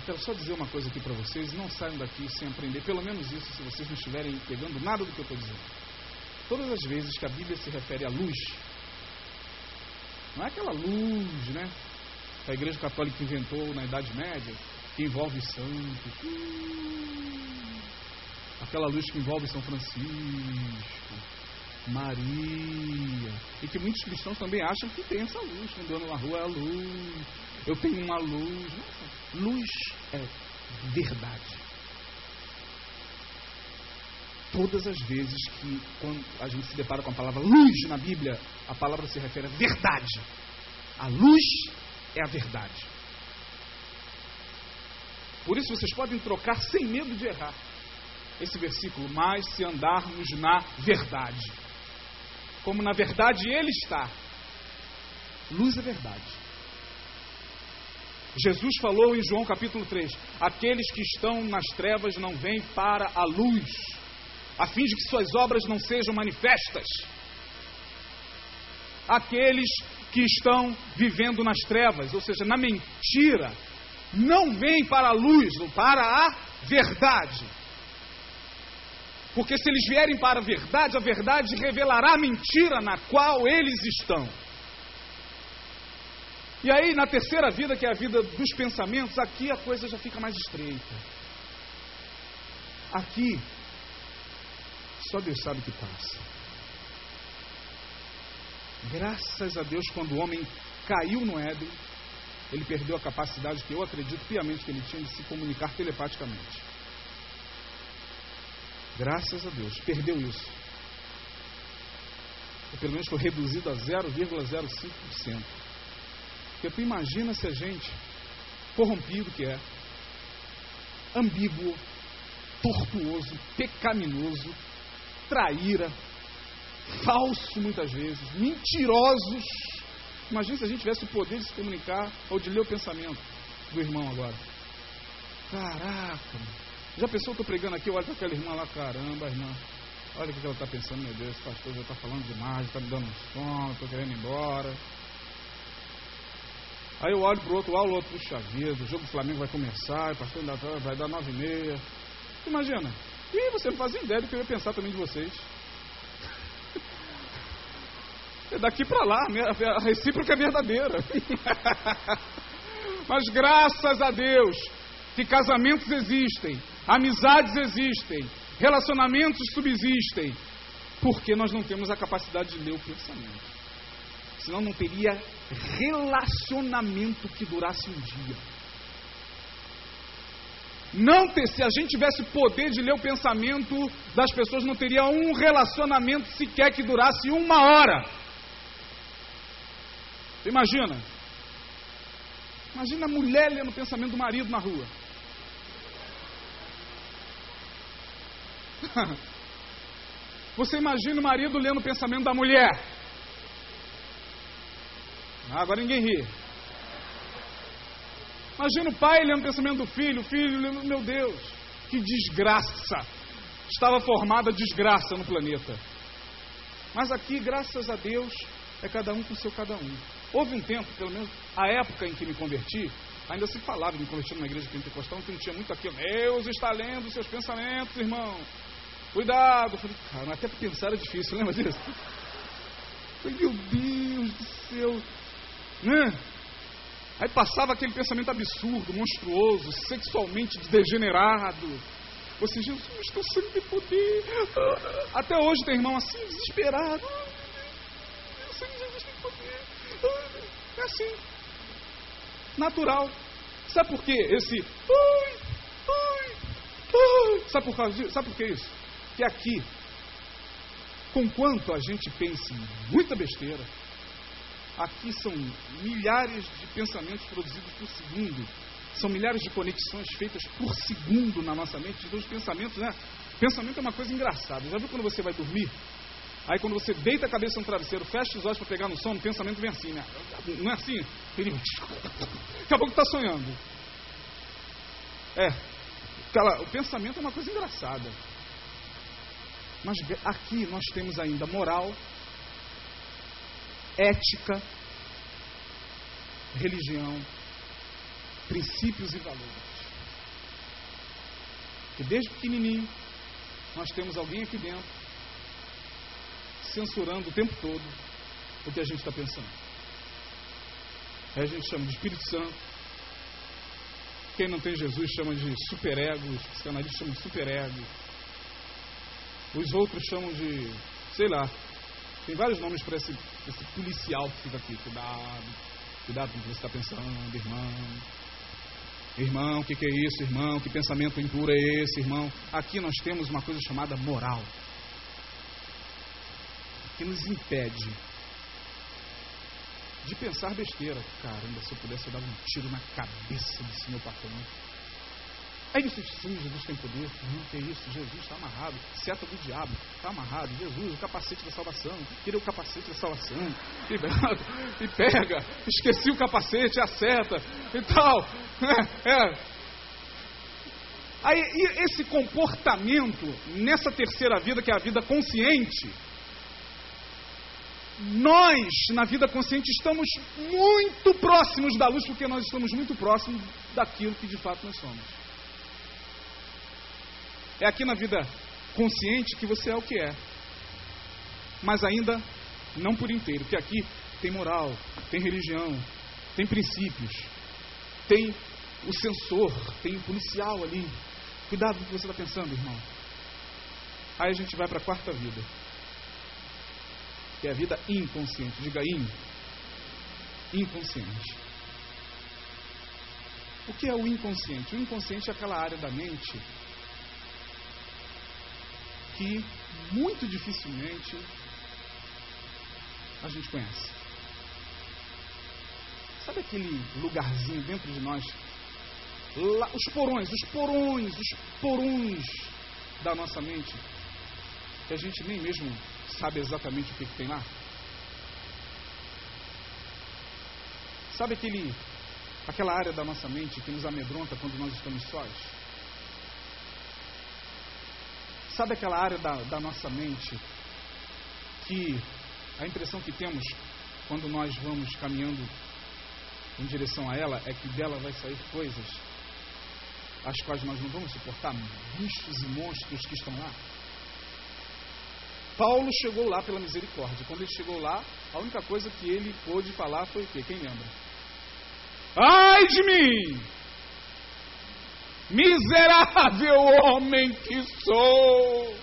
Eu quero só dizer uma coisa aqui para vocês, não saiam daqui sem aprender, pelo menos isso, se vocês não estiverem pegando nada do que eu estou dizendo. Todas as vezes que a Bíblia se refere à luz, não é aquela luz, né? Que a Igreja Católica inventou na Idade Média, que envolve os santos. Aquela luz que envolve São Francisco, Maria. E que muitos cristãos também acham que tem essa luz. Quando andam na rua é a luz. Eu tenho uma luz. Nossa, luz é verdade. Todas as vezes que quando a gente se depara com a palavra luz na Bíblia, a palavra se refere à verdade. A luz é a verdade. Por isso vocês podem trocar sem medo de errar esse versículo, mas se andarmos na verdade como na verdade ele está. Luz é verdade. Jesus falou em João capítulo 3: Aqueles que estão nas trevas não vêm para a luz, a fim de que suas obras não sejam manifestas. Aqueles que estão vivendo nas trevas, ou seja, na mentira, não vêm para a luz, ou para a verdade. Porque se eles vierem para a verdade, a verdade revelará a mentira na qual eles estão. E aí, na terceira vida, que é a vida dos pensamentos, aqui a coisa já fica mais estreita. Aqui, só Deus sabe o que passa. Graças a Deus, quando o homem caiu no Éden, ele perdeu a capacidade que eu acredito piamente que ele tinha de se comunicar telepaticamente. Graças a Deus, perdeu isso. Ou pelo menos foi reduzido a 0,05%. Porque imagina se a gente, corrompido que é, ambíguo, tortuoso, pecaminoso, traíra, falso muitas vezes, mentirosos. Imagina se a gente tivesse o poder de se comunicar ou de ler o pensamento do irmão agora. Caraca, mano. Já pensou, estou pregando aqui, eu olho para aquela irmã lá, caramba, irmã, olha o que ela está pensando, meu Deus, esse pastor já está falando demais, está me dando sono, estou querendo ir embora. Aí eu olho para o outro, lá o outro, puxa vida, o jogo do Flamengo vai começar, o pastor ainda vai dar nove e meia. Imagina. E você não faz ideia do que eu ia pensar também de vocês. *laughs* É daqui para lá, a recíproca é verdadeira. *laughs* Mas graças a Deus que casamentos existem, amizades existem, relacionamentos subsistem, porque nós não temos a capacidade de ler o pensamento. Senão não teria relacionamento que durasse um dia. Não ter, se a gente tivesse poder de ler o pensamento das pessoas, não teria um relacionamento sequer que durasse uma hora. Imagina? Imagina a mulher lendo o pensamento do marido na rua. *laughs* Você imagina o marido lendo o pensamento da mulher. Ah, agora ninguém ri. Imagina o pai lendo o pensamento do filho, o filho lendo, meu Deus, que desgraça. Estava formada desgraça no planeta. Mas aqui, graças a Deus, é cada um com seu cada um. Houve um tempo, pelo menos a época em que me converti, ainda se falava de me convertir numa igreja pentecostal, que não tinha muito aquilo. Deus está lendo seus pensamentos, irmão. Cuidado. Eu falei, cara, até pensar era difícil, lembra disso? Eu falei, meu Deus do céu. Né? Aí passava aquele pensamento absurdo, monstruoso, sexualmente degenerado. Você, Jesus, teu sangue tem poder. Até hoje tem irmão assim, desesperado. O sangue de Jesus tem poder. É assim. Natural. Sabe por quê? Esse. Ui, ui, ui. Sabe por causa disso? Sabe por que isso? Que aqui, conquanto a gente pense muita besteira, aqui são milhares de pensamentos produzidos por segundo. São milhares de conexões feitas por segundo na nossa mente. Então, os pensamentos, né? Pensamento é uma coisa engraçada. Já viu quando você vai dormir? Aí, quando você deita a cabeça no travesseiro, fecha os olhos para pegar no sono, o pensamento vem assim, né? Não é assim? Ele... Daqui a pouco está sonhando. É. O pensamento é uma coisa engraçada. Mas aqui nós temos ainda moral, ética, religião, princípios e valores. Que desde pequenininho nós temos alguém aqui dentro censurando o tempo todo o que a gente está pensando. Aí a gente chama de Espírito Santo. Quem não tem Jesus chama de superego, os psicanalistas chamam de superego. Os outros chamam de, sei lá, tem vários nomes para esse, esse policial que fica aqui. Cuidado, cuidado com o que você está pensando, irmão. Irmão, o que, que, é isso, irmão? Que pensamento impuro é esse, irmão? Aqui nós temos uma coisa chamada moral, que nos impede de pensar besteira. Caramba, se eu pudesse eu um tiro na cabeça desse meu patrão. Aí você diz, sim, Jesus tem poder. Não, que isso, Jesus está amarrado. Seta do diabo, está amarrado. Jesus, o capacete da salvação. Tira o capacete da salvação. E, e pega, esqueci o capacete, a seta e tal. É, é. Aí, esse comportamento nessa terceira vida, que é a vida consciente, nós, na vida consciente, estamos muito próximos da luz, porque nós estamos muito próximos daquilo que de fato nós somos. É aqui na vida consciente que você é o que é. Mas ainda não por inteiro, porque aqui tem moral, tem religião, tem princípios, tem o sensor, tem o policial ali. Cuidado com o que você está pensando, irmão. Aí a gente vai para a quarta vida, que é a vida inconsciente. Diga in. Inconsciente. O que é o inconsciente? O inconsciente é aquela área da mente que muito dificilmente a gente conhece. Sabe aquele lugarzinho dentro de nós? Lá, os porões, os porões, os porões da nossa mente, que a gente nem mesmo sabe exatamente o que, que tem lá. Sabe aquele, aquela área da nossa mente que nos amedronta quando nós estamos sós? Sabe aquela área da, da nossa mente que a impressão que temos quando nós vamos caminhando em direção a ela é que dela vai sair coisas as quais nós não vamos suportar, bichos e monstros que estão lá. Paulo chegou lá pela misericórdia. Quando ele chegou lá, a única coisa que ele pôde falar foi o quê? Quem lembra? Ai de mim! Miserável homem que sou!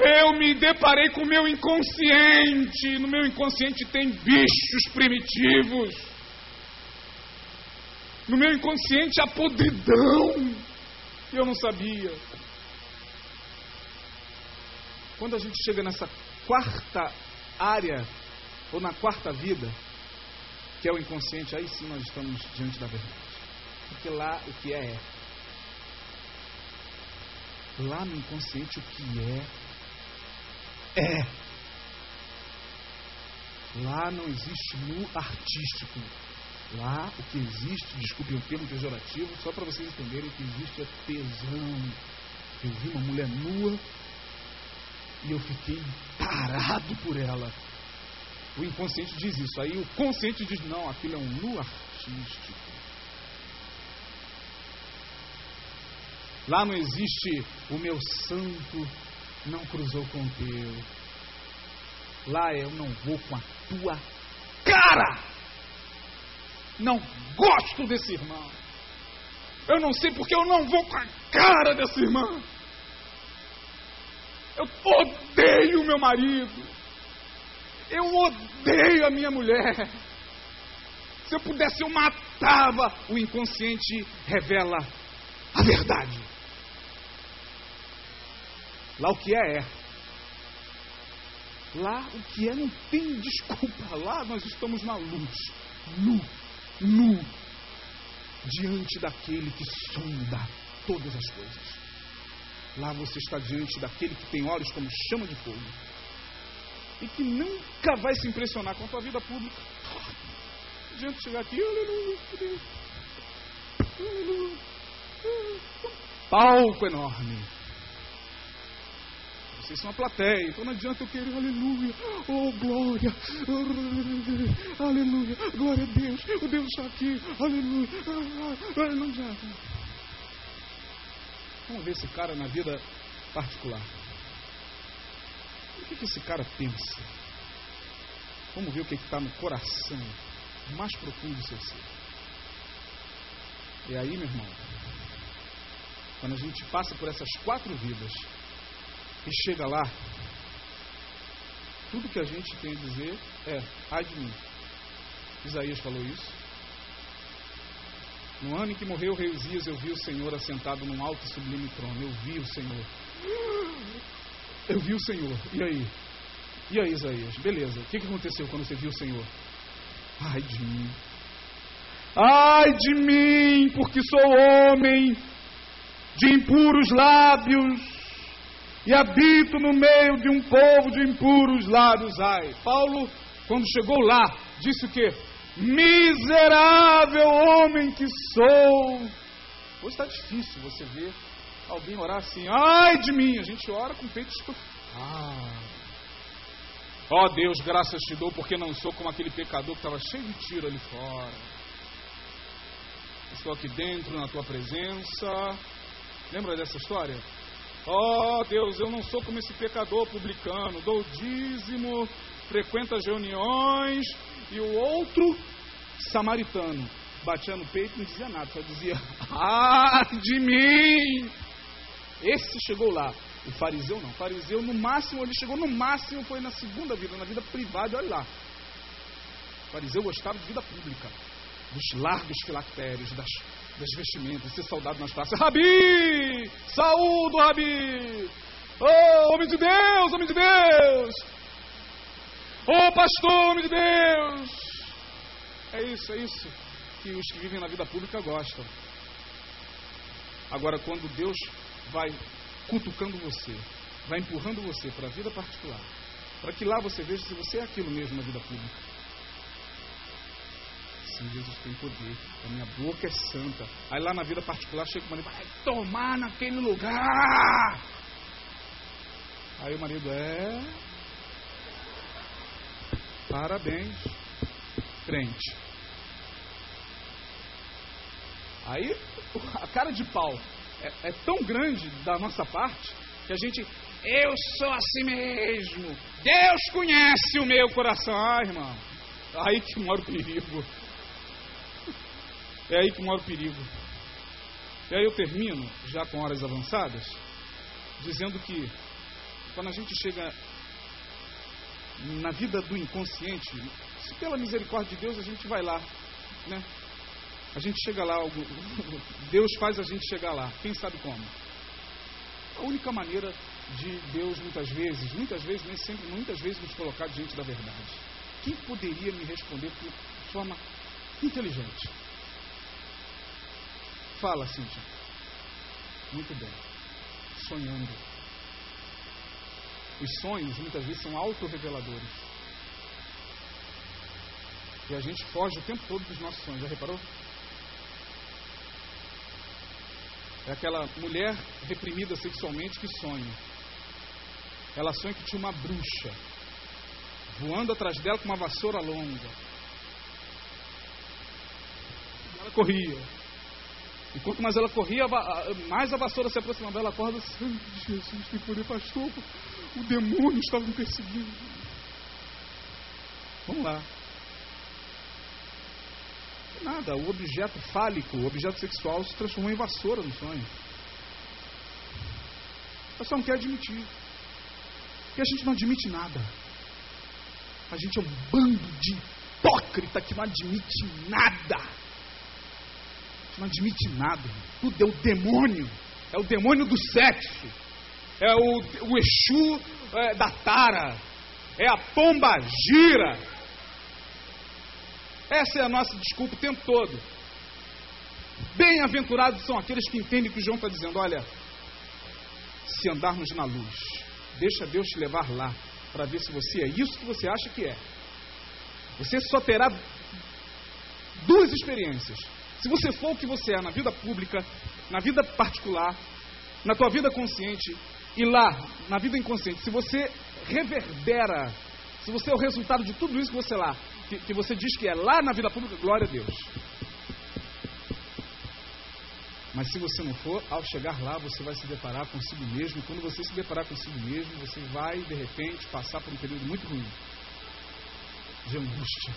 Eu me deparei com o meu inconsciente. No meu inconsciente tem bichos primitivos. No meu inconsciente há podridão. Eu não sabia. Quando a gente chega nessa quarta área, ou na quarta vida, que é o inconsciente, aí sim nós estamos diante da verdade. Porque lá o que é é. Lá no inconsciente o que é é. Lá não existe nu artístico. Lá o que existe, desculpe o termo pejorativo, só para vocês entenderem que existe é tesão. Eu vi uma mulher nua e eu fiquei tarado por ela. O inconsciente diz isso. Aí o consciente diz: não, aquilo é um nu artístico. Lá não existe o meu santo não cruzou com o teu. Lá eu não vou com a tua cara. Não gosto desse irmão. Eu não sei porque eu não vou com a cara dessa irmã. Eu odeio meu marido. Eu odeio a minha mulher. Se eu pudesse, eu matava. O inconsciente revela a verdade. Lá o que é, é. Lá o que é não tem desculpa. Lá nós estamos na luz. Nu. Nu. Diante daquele que sonda todas as coisas. Lá você está diante daquele que tem olhos como chama de fogo. E que nunca vai se impressionar com a tua vida pública. Não adianta chegar aqui, aleluia, aleluia. Palco enorme vocês são a plateia, então não adianta eu querer aleluia, oh glória, aleluia, glória a Deus, o Deus está aqui, aleluia, não adianta. Vamos ver esse cara na vida particular. O que, que esse cara pensa? Vamos ver o que está no coração mais profundo do seu ser. E aí, meu irmão, quando a gente passa por essas quatro vidas, e chega lá, tudo que a gente tem a dizer é: ai de mim. Isaías falou isso. No ano em que morreu o rei Uzias, eu vi o Senhor assentado num alto e sublime trono. Eu vi o Senhor. Eu vi o Senhor. E aí? E aí, Isaías? Beleza. O que aconteceu quando você viu o Senhor? Ai de mim. Ai de mim, porque sou homem de impuros lábios e habito no meio de um povo de impuros lábios. Ai, Paulo, quando chegou lá, disse o quê? Miserável homem que sou. Hoje está difícil você ver alguém orar assim, ai de mim. A gente ora com o peito estufado. Ah. Ó oh, Deus, graças te dou porque não sou como aquele pecador que estava cheio de tiro ali fora. Estou aqui dentro na tua presença. Lembra dessa história? Oh Deus, eu não sou como esse pecador publicano, dou dízimo, frequenta as reuniões, e o outro, samaritano, batia no peito e não dizia nada, só dizia, *laughs* ah, de mim! Esse chegou lá. O fariseu não. O fariseu, no máximo, ele chegou no máximo, foi na segunda vida, na vida privada, olha lá. O fariseu gostava de vida pública, dos largos filactérios, das das vestimentas, ser saudado nas praças. Rabi! Saúdo, Rabi! Oh, homem de Deus, homem de Deus! Oh, pastor, homem de Deus! É isso, é isso que os que vivem na vida pública gostam. Agora, quando Deus vai cutucando você, vai empurrando você para a vida particular, para que lá você veja se você é aquilo mesmo na vida pública assim, Jesus tem poder, a minha boca é santa. Aí lá na vida particular chega o marido, vai tomar naquele lugar. Aí o marido é. Parabéns, crente. Aí a cara de pau é, é tão grande da nossa parte que a gente, eu sou assim mesmo. Deus conhece o meu coração, ah, irmão. Aí que mora o perigo. É aí que mora o perigo. E aí eu termino, já com horas avançadas, dizendo que quando a gente chega na vida do inconsciente, se pela misericórdia de Deus a gente vai lá, né? A gente chega lá, *laughs* Deus faz a gente chegar lá, quem sabe como? A única maneira de Deus muitas vezes, muitas vezes, nem sempre, muitas vezes nos colocar diante da verdade. Quem poderia me responder de forma inteligente? Fala, Cíntia. Muito bem. Sonhando. Os sonhos muitas vezes são autorreveladores. E a gente foge o tempo todo dos nossos sonhos. Já reparou? É aquela mulher reprimida sexualmente que sonha. Ela sonha que tinha uma bruxa voando atrás dela com uma vassoura longa. Ela corria. E quanto mais ela corria, mais a vassoura se aproximava. Ela acorda assim, Jesus tem poder, pastor. O demônio estava me perseguindo. Vamos lá. Nada. O objeto fálico, o objeto sexual se transformou em vassoura no sonho. Eu só não quero admitir. Porque a gente não admite nada. A gente é um bando de hipócrita que não admite nada. Não admite nada. Tudo é o demônio. É o demônio do sexo. É o, o Exu é, da tara. É a pomba gira. Essa é a nossa desculpa o tempo todo. Bem-aventurados são aqueles que entendem que o João está dizendo: olha, se andarmos na luz, deixa Deus te levar lá para ver se você é isso que você acha que é. Você só terá duas experiências. Se você for o que você é na vida pública, na vida particular, na tua vida consciente e lá, na vida inconsciente, se você reverbera, se você é o resultado de tudo isso que você lá, que, que você diz que é lá na vida pública, glória a Deus. Mas se você não for, ao chegar lá, você vai se deparar consigo mesmo. Quando você se deparar consigo mesmo, você vai, de repente, passar por um período muito ruim de angústia,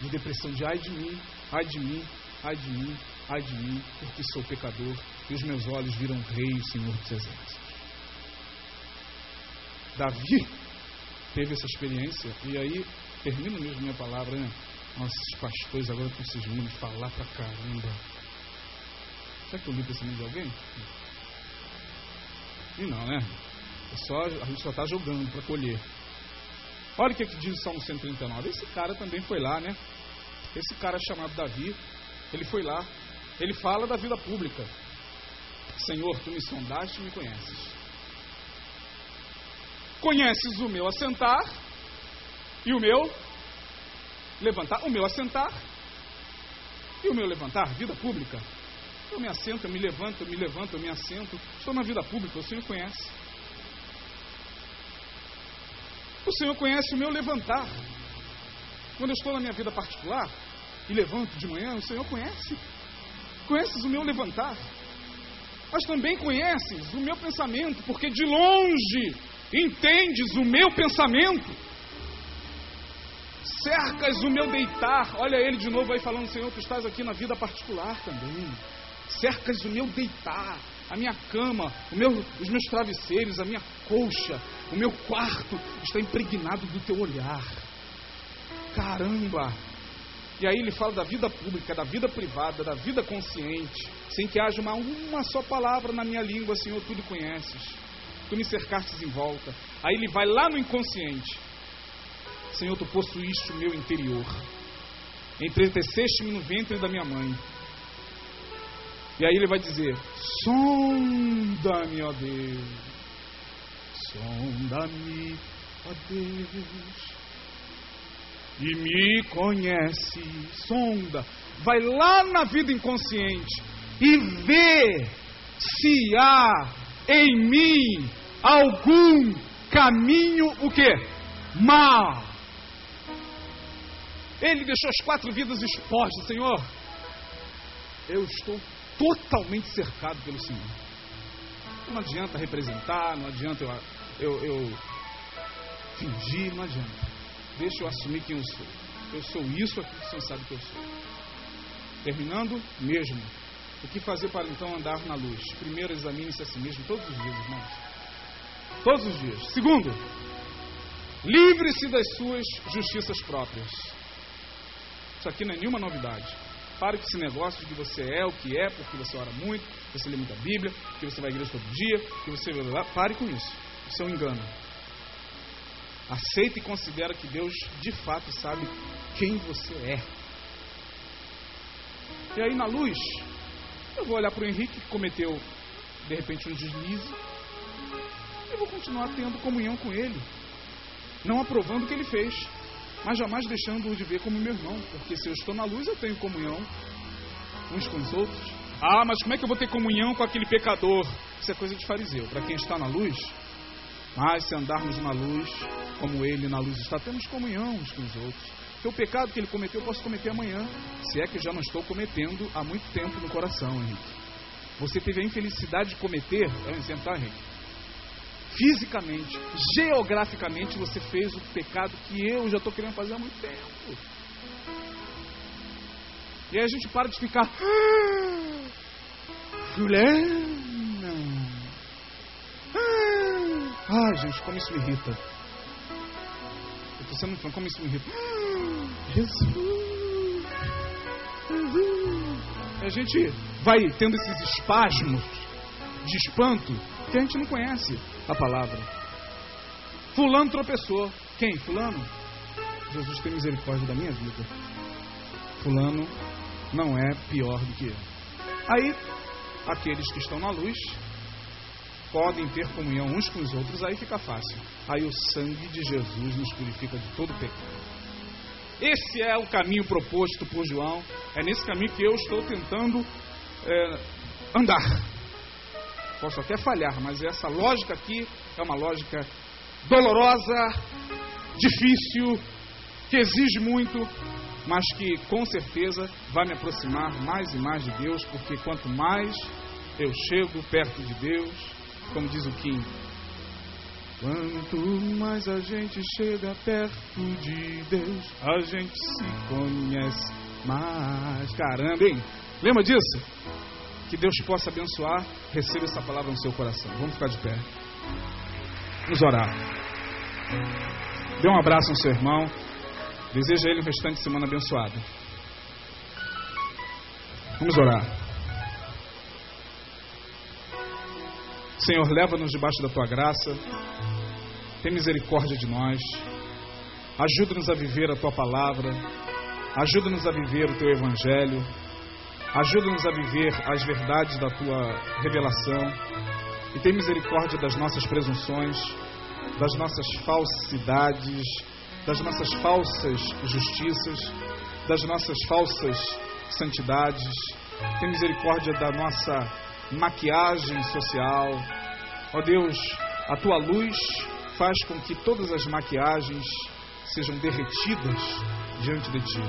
de depressão, de ai de mim, ai de mim, ai de mim, ai de mim, porque sou pecador e os meus olhos viram rei, o Senhor dos Exércitos. Davi teve essa experiência, e aí, termino mesmo minha palavra, né? Nossa, esses pastores agora estão cismando de falar pra caramba. Será que eu li o pensamento de alguém? E não, né? É só, a gente só está jogando para colher. Olha o que, é que diz o Salmo 139. Esse cara também foi lá, né? Esse cara chamado Davi, ele foi lá. Ele fala da vida pública. Senhor, tu me sondaste e me conheces. Conheces o meu assentar e o meu levantar. O meu assentar e o meu levantar, vida pública. Eu me assento, eu me levanto, eu me levanto, eu me assento. Estou na vida pública, o Senhor conhece. O Senhor conhece o meu levantar. Quando eu estou na minha vida particular e levanto de manhã, o Senhor conhece. Conheces o meu levantar. Mas também conheces o meu pensamento, porque de longe entendes o meu pensamento. Cercas o meu deitar. Olha ele de novo aí falando, Senhor, tu estás aqui na vida particular também. Cercas o meu deitar a minha cama, meu, os meus travesseiros, a minha colcha, o meu quarto está impregnado do teu olhar. Caramba! E aí ele fala da vida pública, da vida privada, da vida consciente, sem que haja uma, uma só palavra na minha língua, Senhor, tu me conheces. Tu me cercastes em volta. Aí ele vai lá no inconsciente. Senhor, tu possuíste o meu interior. Entreteceste-me no ventre da minha mãe. E aí ele vai dizer: Sonda-me, ó Deus. Sonda-me, ó Deus. E me conhece. Sonda. Vai lá na vida inconsciente e vê se há em mim algum caminho o que? Mal. Ele deixou as quatro vidas expostas, Senhor. Eu estou totalmente cercado pelo Senhor. Não adianta representar, não adianta eu, eu, eu fingir, não adianta. Deixa eu assumir quem eu sou. Eu sou isso aqui que o Senhor sabe que eu sou. Terminando, mesmo. O que fazer para então andar na luz? Primeiro, examine-se a si mesmo todos os dias, irmãos. Todos os dias. Segundo, livre-se das suas justiças próprias. Isso aqui não é nenhuma novidade. Pare com esse negócio de que você é o que é, porque você ora muito, você lê muita Bíblia, que você vai à igreja todo dia, que você. Pare com isso. Isso é um engano. Aceita e considera que Deus de fato sabe quem você é. E aí na luz, eu vou olhar para o Henrique que cometeu de repente um deslize. E vou continuar tendo comunhão com ele. Não aprovando o que ele fez mas jamais deixando-o de ver como meu irmão, porque se eu estou na luz, eu tenho comunhão uns com os outros. Ah, mas como é que eu vou ter comunhão com aquele pecador? Isso é coisa de fariseu. Para quem está na luz, mas se andarmos na luz, como ele na luz está, temos comunhão uns com os outros. Porque o pecado que ele cometeu, eu posso cometer amanhã, se é que já não estou cometendo há muito tempo no coração, Henrique. Você teve a infelicidade de cometer, é um exemplo, tá, Henrique? fisicamente, geograficamente, você fez o pecado que eu já estou querendo fazer há muito tempo. E aí a gente para de ficar. "Ah, Juliana. Ah, ai, gente, como isso me irrita. Eu tô sendo como isso me irrita. Ah, Jesus. Jesus. E a gente vai tendo esses espasmos de espanto que a gente não conhece a palavra. Fulano tropeçou. Quem? Fulano? Jesus tem misericórdia da minha vida. Fulano não é pior do que eu. Aí, aqueles que estão na luz podem ter comunhão uns com os outros, aí fica fácil. Aí o sangue de Jesus nos purifica de todo pecado. Esse é o caminho proposto por João. É nesse caminho que eu estou tentando é, andar. Posso até falhar, mas essa lógica aqui é uma lógica dolorosa, difícil, que exige muito, mas que com certeza vai me aproximar mais e mais de Deus, porque quanto mais eu chego perto de Deus, como diz o Kim, quanto mais a gente chega perto de Deus, a gente se conhece mais. Caramba, hein? Lembra disso? Que Deus possa abençoar, receba essa palavra no seu coração. Vamos ficar de pé. Vamos orar. Dê um abraço no seu irmão. Deseja ele um restante de semana abençoado. Vamos orar. Senhor, leva-nos debaixo da tua graça. Tem misericórdia de nós. Ajuda-nos a viver a tua palavra. Ajuda-nos a viver o teu evangelho. Ajuda-nos a viver as verdades da tua revelação. E tem misericórdia das nossas presunções, das nossas falsidades, das nossas falsas justiças, das nossas falsas santidades. Tem misericórdia da nossa maquiagem social. Ó Deus, a tua luz faz com que todas as maquiagens sejam derretidas diante de ti.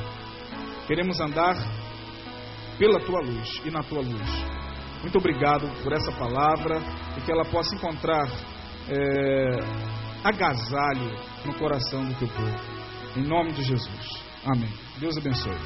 Queremos andar pela tua luz e na tua luz. Muito obrigado por essa palavra e que ela possa encontrar é, agasalho no coração do teu povo. Em nome de Jesus. Amém. Deus abençoe.